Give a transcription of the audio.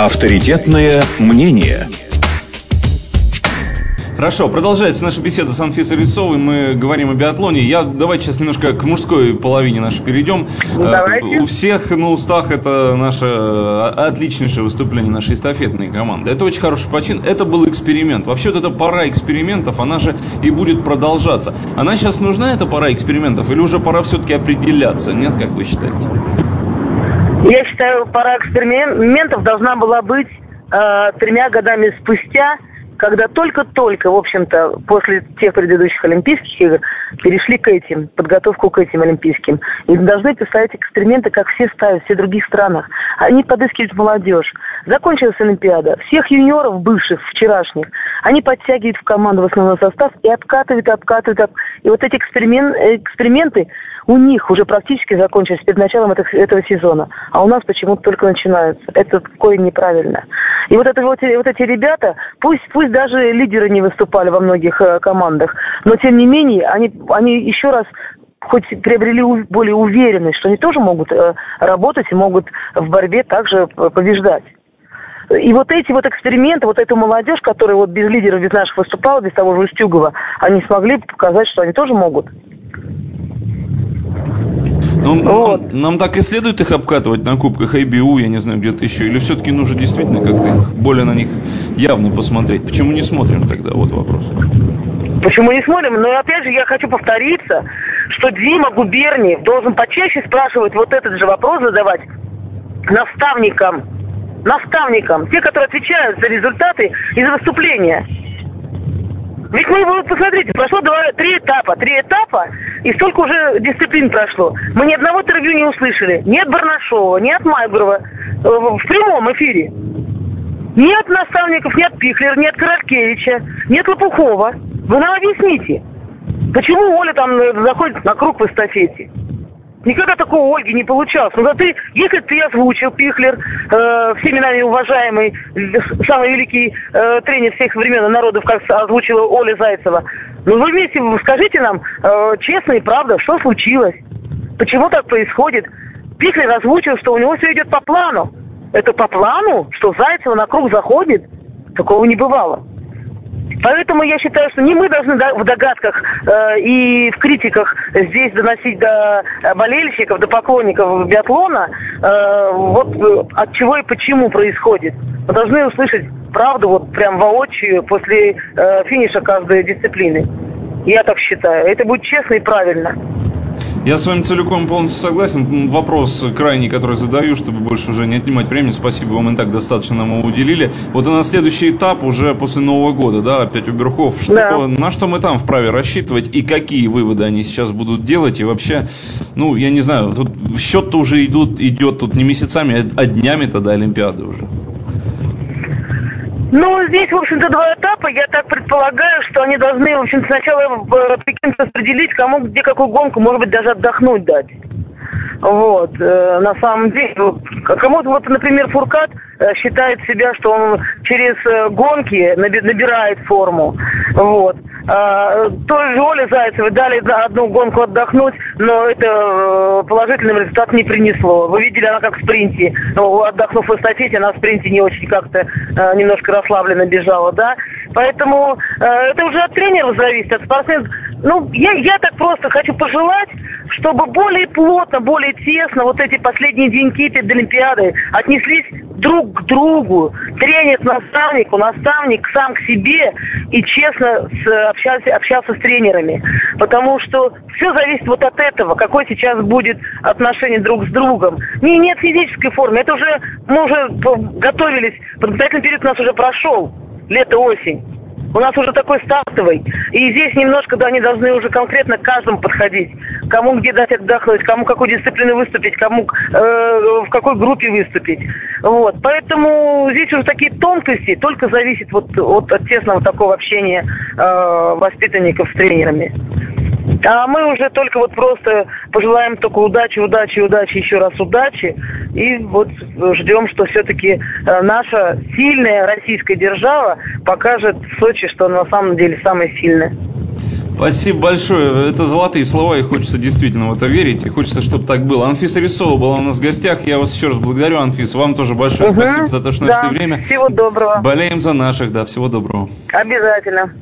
Авторитетное мнение. Хорошо, продолжается наша беседа с Анфисой Рисовой. Мы говорим о биатлоне. Я давайте сейчас немножко к мужской половине нашей перейдем. Ну, давайте. У всех на устах это наше э, отличнейшее выступление нашей эстафетной команды. Это очень хороший почин. Это был эксперимент. Вообще вот эта пора экспериментов, она же и будет продолжаться. Она сейчас нужна, эта пора экспериментов, или уже пора все-таки определяться? Нет, как вы считаете? Я считаю, пора экспериментов должна была быть э, тремя годами спустя – когда только-только, в общем-то, после тех предыдущих Олимпийских игр перешли к этим, подготовку к этим Олимпийским. И должны поставить эксперименты, как все ставят, все в других странах. Они подыскивают молодежь. Закончилась Олимпиада. Всех юниоров, бывших, вчерашних, они подтягивают в команду в основной состав и обкатывают, обкатывают. И вот эти эксперимен... эксперименты у них уже практически закончились перед началом этого, этого сезона, а у нас почему-то только начинаются. Это такое неправильно. И вот, это, вот, вот эти ребята, пусть, пусть даже лидеры не выступали во многих э, командах, но тем не менее они, они еще раз хоть приобрели более уверенность, что они тоже могут э, работать и могут в борьбе также побеждать. И вот эти вот эксперименты, вот эту молодежь, которая вот без лидеров, без наших выступала, без того же Устюгова, они смогли показать, что они тоже могут. Но ну, вот. нам, нам так и следует их обкатывать на кубках IBU, я не знаю, где-то еще, или все-таки нужно действительно как-то их более на них явно посмотреть? Почему не смотрим тогда? Вот вопрос. Почему не смотрим? Но опять же я хочу повториться, что Дима Губерниев должен почаще спрашивать вот этот же вопрос задавать наставникам, наставникам, те, которые отвечают за результаты и за выступления. Ведь мы, вы посмотрите, прошло два, три этапа, три этапа, и столько уже дисциплин прошло. Мы ни одного интервью не услышали. Ни от Барнашова, ни от Майгурова. Э, в прямом эфире. Ни от наставников, ни от Пихлера, ни от Короткевича, ни от Лопухова. Вы нам объясните, почему Оля там э, заходит на круг в эстафете? Никогда такого Ольги не получалось. Но ты, если ты озвучил, Пихлер, э, всеми нами уважаемый, самый великий э, тренер всех времен и народов, как озвучила Оля Зайцева, ну вы вместе скажите нам э, честно и правда, что случилось? Почему так происходит? Пихлер озвучил, что у него все идет по плану. Это по плану, что Зайцева на круг заходит? Такого не бывало. Поэтому я считаю, что не мы должны в догадках э, и в критиках здесь доносить до болельщиков, до поклонников биатлона, э, вот э, от чего и почему происходит. Мы должны услышать правду вот прям воочию после э, финиша каждой дисциплины. Я так считаю. Это будет честно и правильно. Я с вами целиком полностью согласен. Вопрос крайний, который задаю, чтобы больше уже не отнимать времени. Спасибо вам и так достаточно нам уделили. Вот у нас следующий этап уже после Нового года, да, опять у Берхов. Что, да. На что мы там вправе рассчитывать и какие выводы они сейчас будут делать? И вообще, ну, я не знаю, тут счет-то уже идут, идет тут не месяцами, а днями тогда Олимпиады уже. Ну, здесь, в общем-то, два этапа. Я так предполагаю, что они должны, в общем сначала э, Пекин распределить, кому где какую гонку, может быть, даже отдохнуть дать. Вот, э, на самом деле, кому-то, вот, например, Фуркат э, считает себя, что он через э, гонки набирает форму. Вот. А, той же Оле Зайцевой дали одну гонку отдохнуть, но это э, положительный результат не принесло. Вы видели, она как в спринте, ну, отдохнув в эстафете, она в спринте не очень как-то э, немножко расслабленно бежала, да. Поэтому э, это уже от тренеров зависит, от спортсменов. Ну, я, я так просто хочу пожелать, чтобы более плотно, более тесно вот эти последние деньки перед Олимпиадой отнеслись друг к другу. Тренер к наставнику, наставник сам к себе и честно с, общался, общался с тренерами. Потому что все зависит вот от этого, какое сейчас будет отношение друг с другом. Не, нет физической формы, это уже, мы уже готовились, подготовительный период у нас уже прошел, лето-осень. У нас уже такой стартовый. И здесь немножко, да, они должны уже конкретно к каждому подходить. Кому где дать отдохнуть, кому какую дисциплину выступить, кому э, в какой группе выступить. Вот. Поэтому здесь уже такие тонкости только зависит вот, вот от тесного такого общения э, воспитанников с тренерами. А мы уже только вот просто пожелаем только удачи, удачи, удачи, еще раз удачи. И вот ждем, что все-таки э, наша сильная российская держава покажет в Сочи, что на самом деле самая сильная. Спасибо большое. Это золотые слова, и хочется действительно в это верить, и хочется, чтобы так было. Анфиса Рисова была у нас в гостях. Я вас еще раз благодарю, Анфис. Вам тоже большое угу, спасибо за то, что нашли да, время. Всего доброго. Болеем за наших, да. Всего доброго. Обязательно.